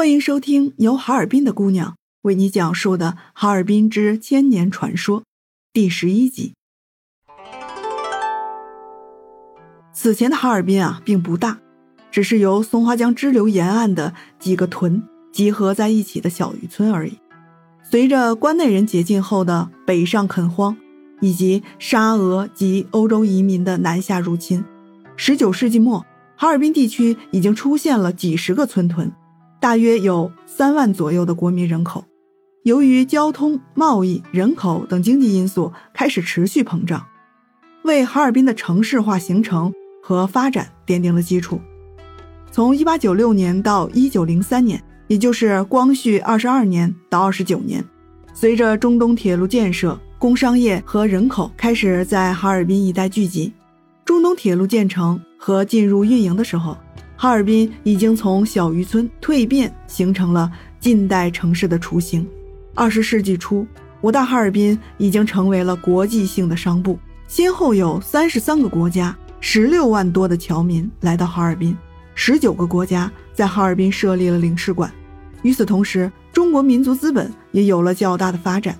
欢迎收听由哈尔滨的姑娘为你讲述的《哈尔滨之千年传说》第十一集。此前的哈尔滨啊，并不大，只是由松花江支流沿岸的几个屯集合在一起的小渔村而已。随着关内人解禁后的北上垦荒，以及沙俄及欧洲移民的南下入侵，十九世纪末，哈尔滨地区已经出现了几十个村屯。大约有三万左右的国民人口，由于交通、贸易、人口等经济因素开始持续膨胀，为哈尔滨的城市化形成和发展奠定了基础。从1896年到1903年，也就是光绪二十二年到二十九年，随着中东铁路建设，工商业和人口开始在哈尔滨一带聚集。中东铁路建成和进入运营的时候。哈尔滨已经从小渔村蜕变，形成了近代城市的雏形。二十世纪初，我大哈尔滨已经成为了国际性的商埠，先后有三十三个国家、十六万多的侨民来到哈尔滨，十九个国家在哈尔滨设立了领事馆。与此同时，中国民族资本也有了较大的发展，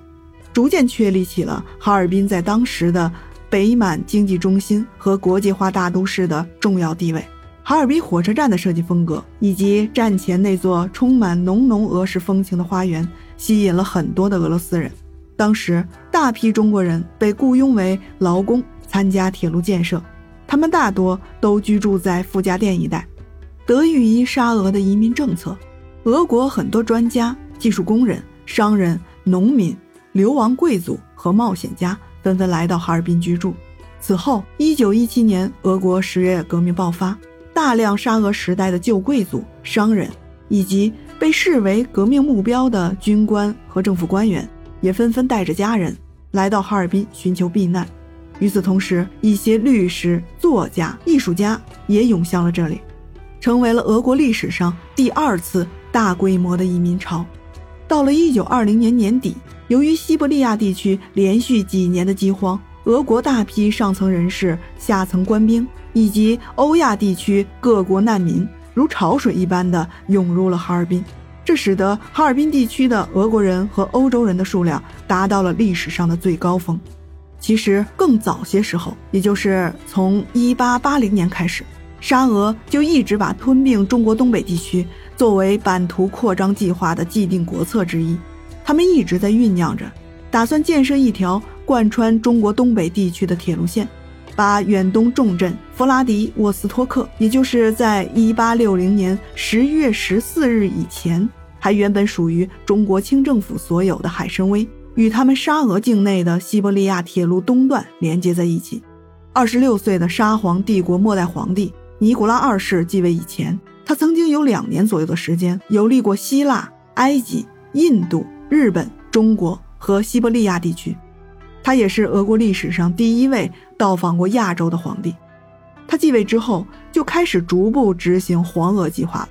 逐渐确立起了哈尔滨在当时的北满经济中心和国际化大都市的重要地位。哈尔滨火车站的设计风格，以及站前那座充满浓浓俄式风情的花园，吸引了很多的俄罗斯人。当时，大批中国人被雇佣为劳工，参加铁路建设。他们大多都居住在傅家店一带。得益于沙俄的移民政策，俄国很多专家、技术工人、商人、农民、流亡贵族和冒险家纷纷来到哈尔滨居住。此后，1917年，俄国十月革命爆发。大量沙俄时代的旧贵族、商人，以及被视为革命目标的军官和政府官员，也纷纷带着家人来到哈尔滨寻求避难。与此同时，一些律师、作家、艺术家也涌向了这里，成为了俄国历史上第二次大规模的移民潮。到了1920年年底，由于西伯利亚地区连续几年的饥荒，俄国大批上层人士、下层官兵。以及欧亚地区各国难民如潮水一般的涌入了哈尔滨，这使得哈尔滨地区的俄国人和欧洲人的数量达到了历史上的最高峰。其实更早些时候，也就是从1880年开始，沙俄就一直把吞并中国东北地区作为版图扩张计划的既定国策之一。他们一直在酝酿着，打算建设一条贯穿中国东北地区的铁路线。把远东重镇弗拉迪沃斯托克，也就是在一八六零年十月十四日以前还原本属于中国清政府所有的海参崴，与他们沙俄境内的西伯利亚铁路东段连接在一起。二十六岁的沙皇帝国末代皇帝尼古拉二世继位以前，他曾经有两年左右的时间游历过希腊、埃及、印度、日本、中国和西伯利亚地区。他也是俄国历史上第一位到访过亚洲的皇帝。他继位之后，就开始逐步执行黄俄计划。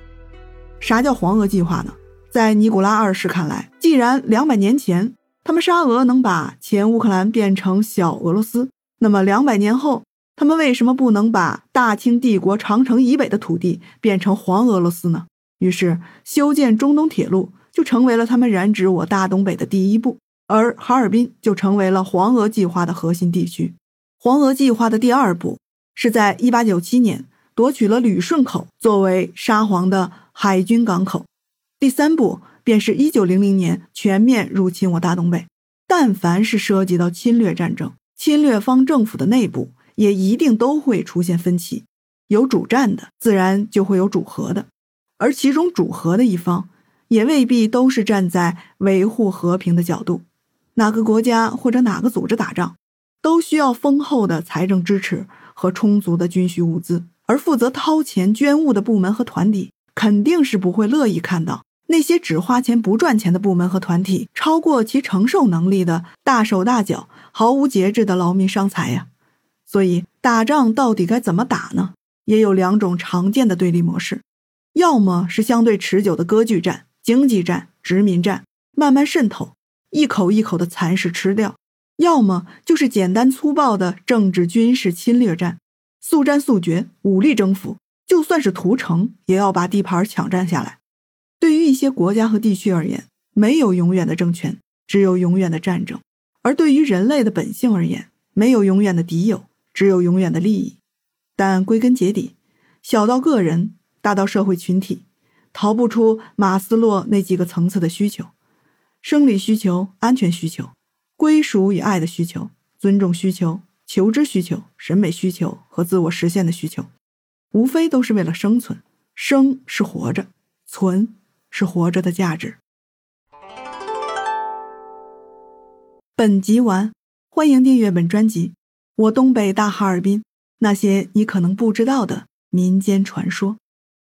啥叫黄俄计划呢？在尼古拉二世看来，既然两百年前他们沙俄能把前乌克兰变成小俄罗斯，那么两百年后，他们为什么不能把大清帝国长城以北的土地变成黄俄罗斯呢？于是，修建中东铁路就成为了他们染指我大东北的第一步。而哈尔滨就成为了黄俄计划的核心地区。黄俄计划的第二步是在1897年夺取了旅顺口作为沙皇的海军港口，第三步便是1900年全面入侵我大东北。但凡是涉及到侵略战争，侵略方政府的内部也一定都会出现分歧，有主战的，自然就会有主和的，而其中主和的一方也未必都是站在维护和平的角度。哪个国家或者哪个组织打仗，都需要丰厚的财政支持和充足的军需物资，而负责掏钱捐物的部门和团体，肯定是不会乐意看到那些只花钱不赚钱的部门和团体超过其承受能力的大手大脚、毫无节制的劳民伤财呀。所以，打仗到底该怎么打呢？也有两种常见的对立模式：要么是相对持久的割据战、经济战、殖民战，慢慢渗透。一口一口的蚕食吃掉，要么就是简单粗暴的政治军事侵略战，速战速决，武力征服，就算是屠城，也要把地盘抢占下来。对于一些国家和地区而言，没有永远的政权，只有永远的战争；而对于人类的本性而言，没有永远的敌友，只有永远的利益。但归根结底，小到个人，大到社会群体，逃不出马斯洛那几个层次的需求：生理需求、安全需求、归属与爱的需求、尊重需求、求知需求、审美需求和自我实现的需求，无非都是为了生存。生是活着，存是活着的价值。本集完，欢迎订阅本专辑。我东北大哈尔滨，那些你可能不知道的民间传说。